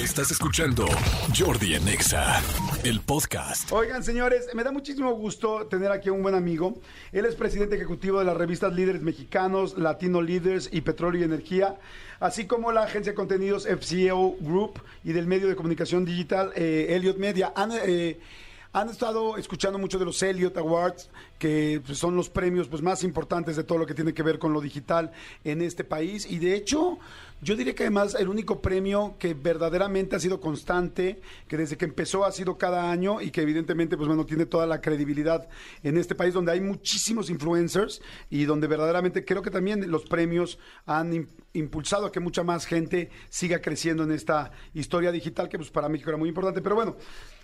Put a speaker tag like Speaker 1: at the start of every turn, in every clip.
Speaker 1: Estás escuchando Jordi Anexa, el podcast.
Speaker 2: Oigan, señores, me da muchísimo gusto tener aquí a un buen amigo. Él es presidente ejecutivo de las revistas Líderes Mexicanos, Latino Leaders y Petróleo y Energía, así como la agencia de contenidos FCO Group y del medio de comunicación digital eh, Elliot Media. Han, eh, han estado escuchando mucho de los Elliot Awards, que pues, son los premios pues, más importantes de todo lo que tiene que ver con lo digital en este país. Y de hecho, yo diría que además el único premio que verdaderamente ha sido constante, que desde que empezó ha sido cada año y que evidentemente pues bueno tiene toda la credibilidad en este país donde hay muchísimos influencers y donde verdaderamente creo que también los premios han im- impulsado a que mucha más gente siga creciendo en esta historia digital que pues para México era muy importante. Pero bueno,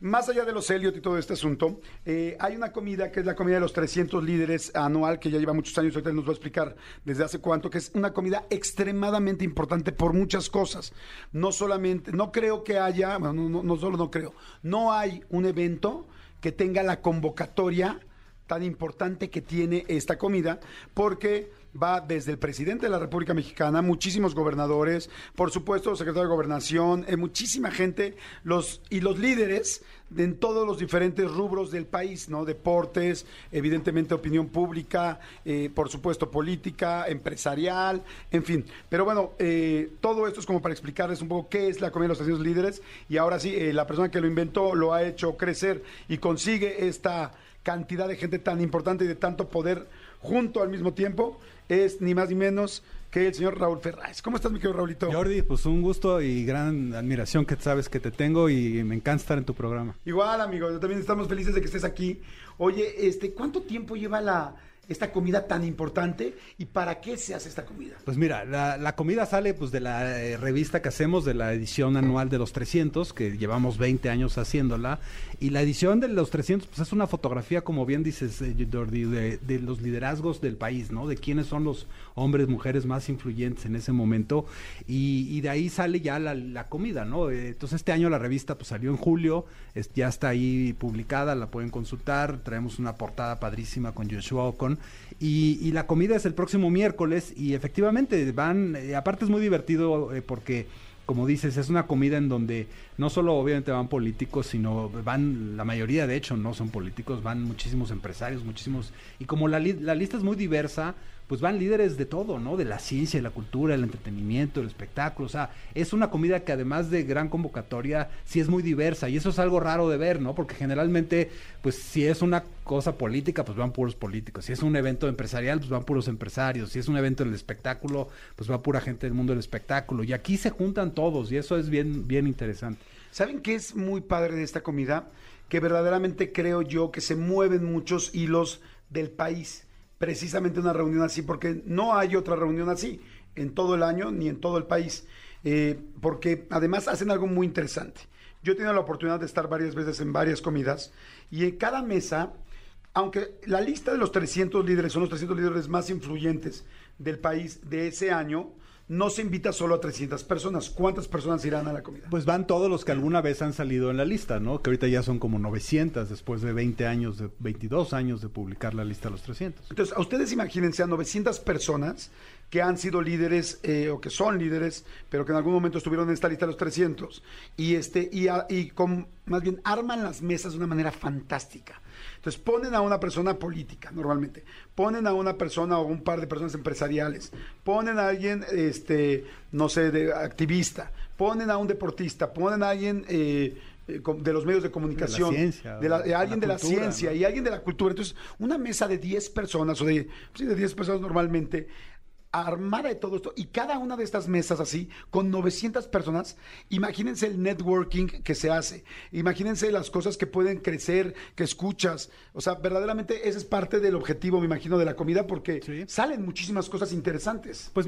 Speaker 2: más allá de los Elliot y todo este asunto, eh, hay una comida que es la comida de los 300 líderes anual, que ya lleva muchos años, ahorita nos va a explicar desde hace cuánto, que es una comida extremadamente importante por muchas cosas. No solamente, no creo que haya, bueno, no, no- no solo no creo, no hay un evento que tenga la convocatoria tan importante que tiene esta comida, porque va desde el presidente de la República Mexicana, muchísimos gobernadores, por supuesto, secretario de Gobernación, eh, muchísima gente, los y los líderes de- en todos los diferentes rubros del país, ¿no? Deportes, evidentemente opinión pública, eh, por supuesto política, empresarial, en fin. Pero bueno, eh, todo esto es como para explicarles un poco qué es la comida de los 300 líderes y ahora sí, la persona que lo inventó lo ha hecho crecer y consigue esta cantidad de gente tan importante y de tanto poder junto al mismo tiempo es ni más ni menos que el señor Raúl Ferraz. ¿Cómo estás, mi querido Raulito?
Speaker 3: Jordi, pues un gusto y gran admiración que sabes que te tengo y me encanta estar en tu programa.
Speaker 2: Igual, amigo, yo también estamos felices de que estés aquí. Oye, este, ¿cuánto tiempo lleva la esta comida tan importante y para qué se hace esta comida?
Speaker 3: Pues mira, la, la comida sale pues de la eh, revista que hacemos, de la edición anual de los 300, que llevamos 20 años haciéndola, y la edición de los 300 pues es una fotografía, como bien dices, eh, Jordi, de, los liderazgos del país, ¿no? De quiénes son los hombres, mujeres más influyentes en ese momento, y, y de ahí sale ya la, la comida, ¿no? Eh, Entonces este año la revista pues salió en julio, es- ya está ahí publicada, la pueden consultar, traemos una portada padrísima con Joshua Ocon, y, la comida es el próximo miércoles, y efectivamente van, eh, aparte es muy divertido eh, porque como dices, es una comida en donde no solo obviamente van políticos, sino van, la mayoría de hecho no son políticos, van muchísimos empresarios, muchísimos, y como la, li- la lista es muy diversa, pues van líderes de todo, ¿no? De la ciencia, la cultura, el entretenimiento, el espectáculo, o sea, es una comida que además de gran convocatoria, sí es muy diversa, y eso es algo raro de ver, ¿no? Porque generalmente, pues si es una cosa política, pues van puros políticos, si es un evento empresarial, pues van puros empresarios, si es un evento del espectáculo, pues va pura gente del mundo del espectáculo, y aquí se juntan todos, y eso es bien, bien interesante.
Speaker 2: ¿Saben qué es muy padre de esta comida? Que verdaderamente creo yo que se mueven muchos hilos del país. Precisamente una reunión así, porque no hay otra reunión así en todo el año ni en todo el país. Eh, porque además hacen algo muy interesante. Yo he tenido la oportunidad de estar varias veces en varias comidas y en cada mesa, aunque la lista de los 300 líderes son los 300 líderes más influyentes del país de ese año, no se invita solo a 300 personas. ¿Cuántas personas irán a la comida?
Speaker 3: Pues van todos los que alguna vez han salido en la lista, ¿no? Que ahorita ya son como 900 después de 20 años, de 22 años de publicar la lista de los 300.
Speaker 2: Entonces, a ustedes imagínense a 900 personas que han sido líderes eh, o que son líderes, pero que en algún momento estuvieron en esta lista de los 300 y este y, a- y con más bien arman las mesas de una manera fantástica. Entonces ponen a una persona política normalmente, ponen a una persona o un par de personas empresariales, ponen a alguien, este, no sé, de activista, ponen a un deportista, ponen a alguien eh, eh, de los medios de comunicación, de, la- de
Speaker 3: de la
Speaker 2: alguien de la
Speaker 3: cultura,
Speaker 2: ciencia
Speaker 3: ¿no?
Speaker 2: y alguien de la cultura. Entonces, una mesa de 10 personas o de, sí, de 10 personas normalmente armada de todo esto y cada una de estas mesas así con 900 personas imagínense el networking que se hace imagínense las cosas que pueden crecer que escuchas o sea verdaderamente ese es parte del objetivo me imagino de la comida porque
Speaker 3: Sí.
Speaker 2: salen muchísimas cosas interesantes
Speaker 3: Pues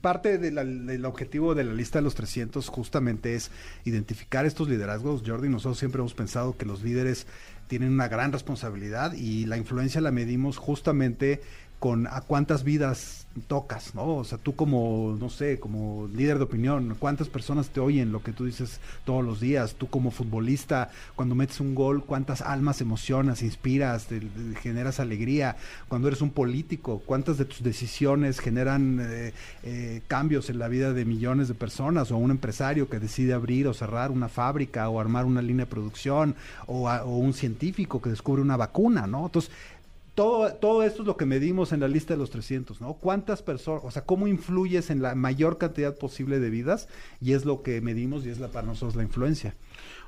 Speaker 3: parte de la- del objetivo de la lista de los 300 justamente es identificar estos liderazgos. Jordi, nosotros siempre hemos pensado que los líderes tienen una gran responsabilidad y la influencia la medimos justamente con a cuántas vidas tocas, ¿no? O sea, tú como, no sé, como líder de opinión, cuántas personas te oyen lo que tú dices todos los días, tú como futbolista, cuando metes un gol, cuántas almas emocionas, inspiras, te, generas alegría, cuando eres un político, cuántas de tus decisiones generan eh, eh, cambios en la vida de millones de personas, o un empresario que decide abrir o cerrar una fábrica, o armar una línea de producción, o, o un científico que descubre una vacuna, ¿no? Entonces, todo, todo esto es lo que medimos en la lista de los 300, ¿no? ¿Cuántas personas, o sea, cómo influyes en la mayor cantidad posible de vidas? Y es lo que medimos y es la, para nosotros la influencia.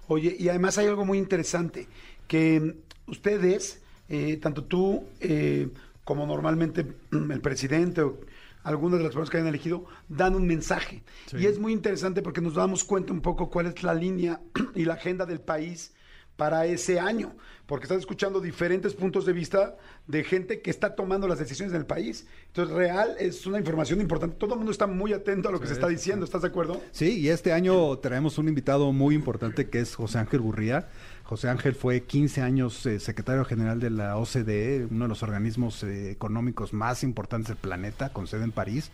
Speaker 2: Oye, y además hay algo muy interesante, que ustedes, eh, tanto tú eh, como normalmente el presidente o algunas de las personas que hayan elegido, dan un mensaje. Sí. Y es muy interesante porque nos damos cuenta un poco cuál es la línea y la agenda del país para ese año, porque estás escuchando diferentes puntos de vista de gente que está tomando las decisiones en el país. Entonces, real es una información importante. Todo el mundo está muy atento a lo que sí, se está diciendo. ¿Estás de acuerdo?
Speaker 3: Sí, y este año traemos un invitado muy importante que es José Ángel Gurría. José Ángel fue 15 años eh, secretario general de la OCDE, uno de los organismos eh, económicos más importantes del planeta, con sede en París.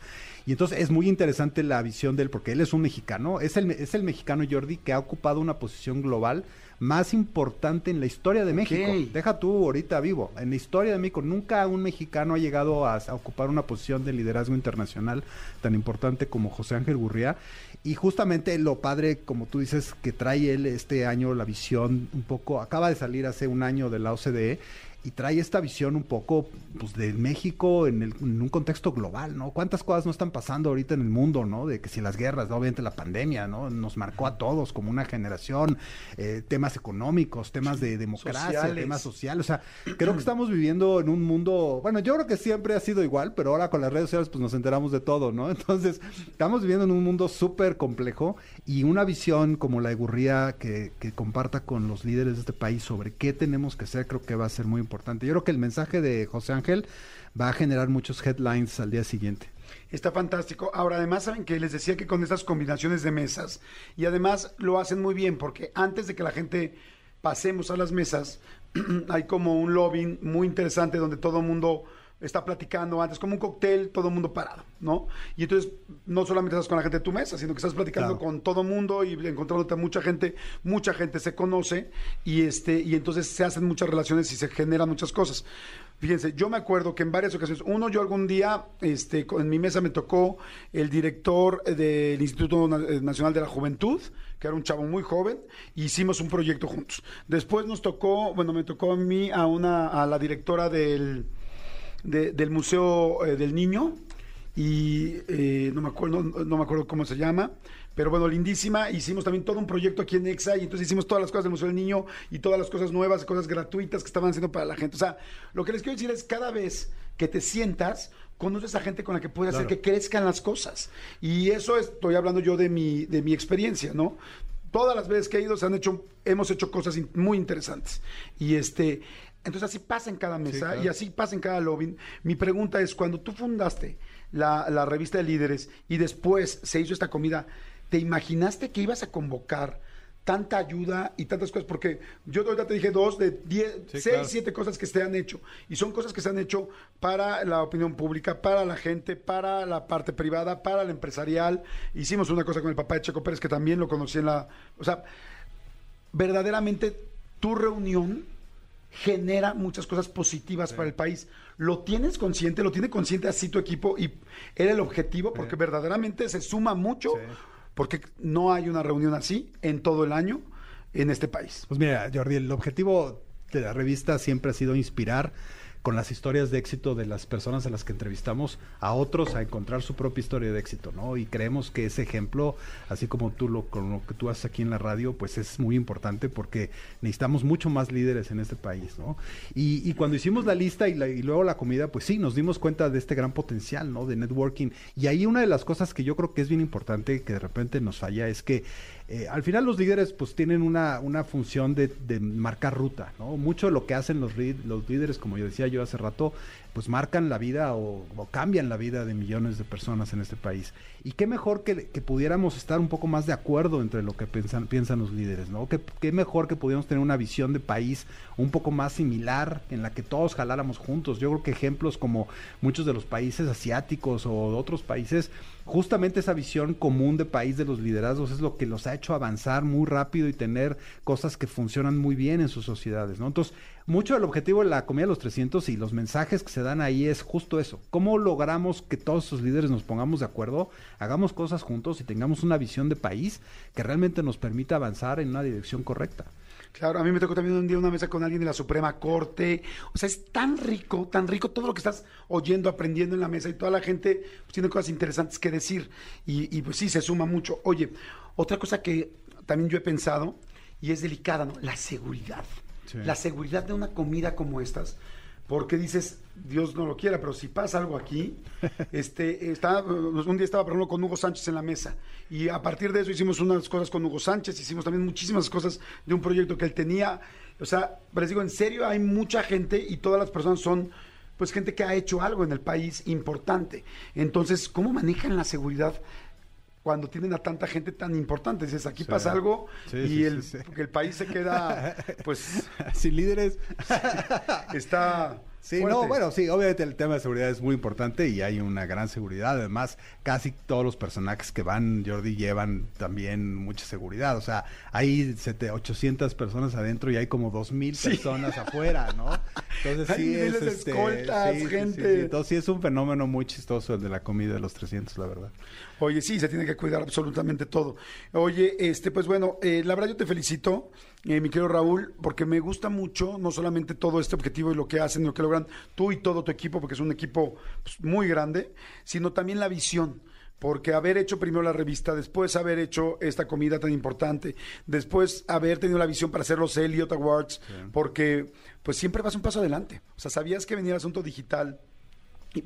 Speaker 3: Y entonces es muy interesante la visión de él, porque él es un mexicano, es el, es el mexicano Jordi que ha ocupado una posición global más importante en la historia de México. Deja tú ahorita vivo. En la historia de México nunca un mexicano ha llegado a, a, ocupar una posición de liderazgo internacional tan importante como José Ángel Gurría. Y justamente lo padre, como tú dices, que trae él este año la visión un poco, acaba de salir hace un año de la OCDE y trae esta visión un poco pues, de México en, el, en, un contexto global, ¿no? ¿Cuántas cosas no están pasando ahorita en el mundo, ¿no? De que si las guerras, ¿no? obviamente la pandemia, ¿no? Nos marcó a todos como una generación, eh, temas económicos, temas de democracia, Sociales. temas sociales, o sea, creo que estamos viviendo en un mundo, bueno, yo creo que siempre ha sido igual, pero ahora con las redes sociales pues nos enteramos de todo, ¿no? Entonces, estamos viviendo en un mundo súper complejo y una visión como la de Gurría que, que comparta con los líderes de este país sobre qué tenemos que hacer, creo que va a ser muy importante. Yo creo que el mensaje de José Ángel va a generar muchos headlines al día siguiente.
Speaker 2: Está fantástico. Ahora, además, saben que les decía que con estas combinaciones de mesas, y además lo hacen muy bien, porque antes de que la gente pasemos a las mesas, hay como un lobbying muy interesante donde todo el mundo está platicando antes, como un cóctel, todo el mundo parado, ¿no? Y entonces no solamente estás con la gente de tu mesa, sino que estás platicando claro. con todo el mundo y encontrándote a mucha gente, mucha gente se conoce y este y entonces se hacen muchas relaciones y se generan muchas cosas. Fíjense, yo me acuerdo que en varias ocasiones, uno, yo algún día, este, en mi mesa me tocó el director del Instituto Nacional de la Juventud, que era un chavo muy joven, e hicimos un proyecto juntos. Después nos tocó, bueno, me tocó a mí, a una, a la directora del, de, del Museo eh, del Niño y eh, no, me acuerdo, no, no, me acuerdo cómo se llama, pero bueno, lindísima. Hicimos también todo un proyecto aquí en EXA y entonces hicimos todas las cosas del Museo del Niño y todas las cosas nuevas, cosas gratuitas que estaban haciendo para la gente. O sea, lo que les quiero decir es cada vez que te sientas, conoces a gente con la que puedes claro. hacer que crezcan las cosas. Y eso estoy hablando yo de mi, de mi experiencia, ¿no? Todas las veces que he ido se han hecho, hemos hecho cosas muy interesantes. Y este, entonces así pasa en cada mesa sí, claro. y así pasa en cada lobby. Mi pregunta es, cuando tú fundaste la, la, revista de líderes y después se hizo esta comida, ¿te imaginaste que ibas a convocar tanta ayuda y tantas cosas? Porque yo ahorita te dije dos de diez, sí, seis, claro. siete cosas que se han hecho. Y son cosas que se han hecho para la opinión pública, para la gente, para la parte privada, para la empresarial. Hicimos una cosa con el papá de Checo Pérez que también lo conocí en la... O sea, verdaderamente tu reunión genera muchas cosas positivas sí. para el país. ¿Lo tienes consciente? ¿Lo tiene consciente así tu equipo? Y era el objetivo porque sí. verdaderamente se suma mucho sí. porque no hay una reunión así en todo el año en este país.
Speaker 3: Pues mira, Jordi, el objetivo de la revista siempre ha sido inspirar con las historias de éxito de las personas a las que entrevistamos a otros a encontrar su propia historia de éxito, ¿no? Y creemos que ese ejemplo, así como tú lo, con lo que tú haces aquí en la radio, pues es muy importante porque necesitamos mucho más líderes en este país, ¿no? Y, cuando hicimos la lista y, la, y, luego la comida, pues sí, nos dimos cuenta de este gran potencial, ¿no? De networking. Y ahí una de las cosas que yo creo que es bien importante, que de repente nos falla, es que eh, al final los líderes pues tienen una, una función de, marcar ruta, ¿no? Mucho de lo que hacen los, los líderes, como yo decía yo hace rato, pues marcan la vida o, cambian la vida de millones de personas en este país. Y qué mejor que, que pudiéramos estar un poco más de acuerdo entre lo que piensan, piensan los líderes, ¿no? Qué, qué mejor que pudiéramos tener una visión de país un poco más similar en la que todos jaláramos juntos. Yo creo que ejemplos como muchos de los países asiáticos o de otros países, justamente esa visión común de país de los liderazgos es lo que los ha hecho avanzar muy rápido y tener cosas que funcionan muy bien en sus sociedades, ¿no? Entonces, mucho del objetivo de la comida de los 300 y los mensajes que se dan ahí es justo eso. ¿Cómo logramos que todos esos líderes nos pongamos de acuerdo, hagamos cosas juntos y tengamos una visión de país que realmente nos permita avanzar en una dirección correcta?
Speaker 2: Claro, a mí me tocó también un día una mesa con alguien de la Suprema Corte. O sea, es tan rico, tan rico todo lo que estás oyendo, aprendiendo en la mesa y toda la gente pues, tiene cosas interesantes que decir. Y, y, pues sí, se suma mucho. Oye, otra cosa que también yo he pensado y es delicada, ¿no? La seguridad.
Speaker 3: Sí.
Speaker 2: La seguridad de una comida como estas. Porque dices, Dios no lo quiera, pero si pasa algo aquí, este, está, un día estaba, por ejemplo, con Hugo Sánchez en la mesa, y a partir de eso hicimos unas cosas con Hugo Sánchez, hicimos también muchísimas cosas de un proyecto que él tenía, o sea, pero les digo, en serio, hay mucha gente y todas las personas son, pues, gente que ha hecho algo en el país importante. Entonces, ¿cómo manejan la seguridad? Cuando tienen a tanta gente tan importante, dices, aquí
Speaker 3: Sí.
Speaker 2: pasa algo
Speaker 3: Sí,
Speaker 2: y
Speaker 3: sí,
Speaker 2: el, el país se queda, pues,
Speaker 3: Sin líderes.
Speaker 2: está
Speaker 3: Sí,
Speaker 2: fuerte.
Speaker 3: no, bueno, sí, obviamente el tema de seguridad es muy importante y hay una gran seguridad. Además, casi todos los personajes que van, Jordi, llevan también mucha seguridad. O sea, hay sete- 800 personas adentro y hay como 2.000 personas afuera, ¿no? Entonces
Speaker 2: Hay
Speaker 3: sí es... este,
Speaker 2: escoltas,
Speaker 3: sí, sí, sí,
Speaker 2: gente.
Speaker 3: sí. Entonces sí es un fenómeno muy chistoso el de la comida de los 300, la verdad.
Speaker 2: Oye, sí, se tiene que cuidar absolutamente todo. Oye, este, pues bueno, eh, la verdad yo te felicito, eh, mi querido Raúl, porque me gusta mucho, no solamente todo este objetivo y lo que hacen y lo que logran tú y todo tu equipo, porque es un equipo pues, muy grande, sino también la visión. Porque haber hecho primero la revista, después haber hecho esta comida tan importante, después haber tenido la visión para hacer los Elliot Awards, porque pues siempre vas un paso adelante. O sea, sabías que venía el asunto digital,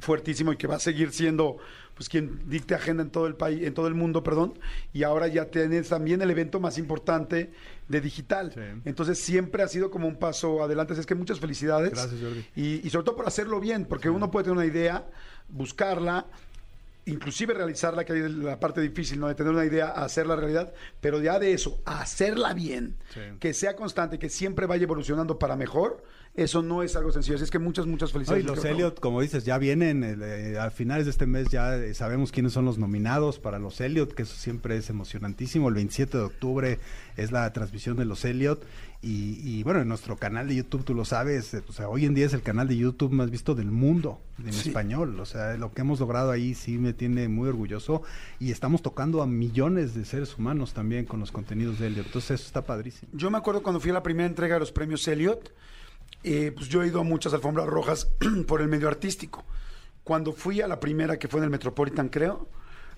Speaker 2: fuertísimo y que va a seguir siendo pues quien dicte agenda en todo el país, en todo el mundo, perdón, y ahora ya tienes también el evento más importante de digital.
Speaker 3: Sí.
Speaker 2: Entonces siempre ha sido como un paso adelante, así es que muchas felicidades.
Speaker 3: Gracias, Jordi.
Speaker 2: Y, y sobre todo por hacerlo bien, porque uno puede tener una idea, buscarla, inclusive realizarla, que es la parte difícil, ¿no? De tener una idea, hacerla realidad, pero ya de eso, hacerla bien,
Speaker 3: Sí.
Speaker 2: que sea constante, que siempre vaya evolucionando para mejor, eso no es algo sencillo. Así es que muchas, muchas
Speaker 3: No,
Speaker 2: felicidades.
Speaker 3: y los Elliot, como dices, ya vienen eh, a finales de este mes, ya eh, sabemos quiénes son los nominados para los Elliot, que eso siempre es emocionantísimo. El 27 de octubre es la transmisión de los Elliot. Y, y, bueno, en nuestro canal de YouTube, tú lo sabes, eh, o sea, hoy en día es el canal de YouTube más visto del mundo, en
Speaker 2: Sí.
Speaker 3: español. O sea, lo que hemos logrado ahí sí me tiene muy orgulloso. Y estamos tocando a millones de seres humanos también con los contenidos de Elliot. Entonces, eso está padrísimo.
Speaker 2: Yo me acuerdo cuando fui a la primera entrega de los premios Elliot, eh, pues yo he ido a muchas alfombras rojas por el medio artístico. Cuando fui a la primera, que fue en el Metropolitan, creo,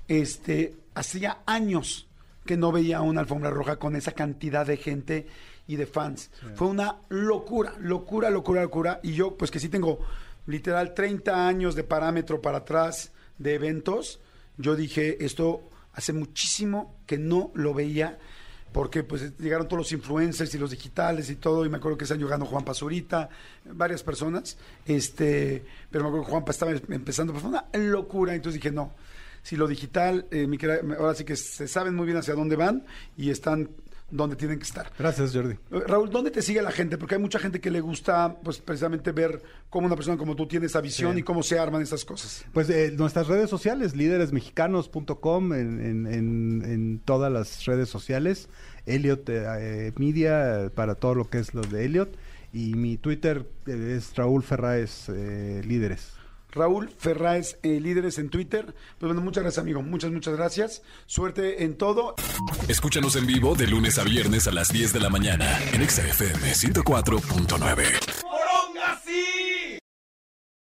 Speaker 2: este, hacía años que no veía una alfombra roja con esa cantidad de gente y de fans. Fue una locura, locura, locura, locura. Y yo, pues que sí tengo literal 30 años de parámetro para atrás de eventos, yo dije, esto hace muchísimo que no lo veía porque pues llegaron todos los influencers y los digitales y todo, y me acuerdo que ese año ganó Juan Pazurita, varias personas, este, pero me acuerdo que Juanpa estaba empezando, pues fue una locura, entonces dije, no, si lo digital, eh, ahora sí que se saben muy bien hacia dónde van y están donde tienen que estar.
Speaker 3: Gracias, Jordi.
Speaker 2: Raúl, ¿dónde te sigue la gente? Porque hay mucha gente que le gusta, pues precisamente ver cómo una persona como tú tiene esa visión
Speaker 3: Sí.
Speaker 2: y cómo se arman estas cosas.
Speaker 3: Pues eh, nuestras redes sociales, líderesmexicanos.com, en, en, en, en todas las redes sociales, Elliot eh, eh, Media, para todo lo que es lo de Elliot, y mi Twitter es Raúl Ferraes eh, Líderes.
Speaker 2: Raúl Ferráez, eh, líderes en Twitter. Pues bueno, muchas gracias, amigo. Muchas, muchas gracias. Suerte en todo.
Speaker 1: Escúchanos en vivo de lunes a viernes a las 10 de la mañana en Exa FM 104.9.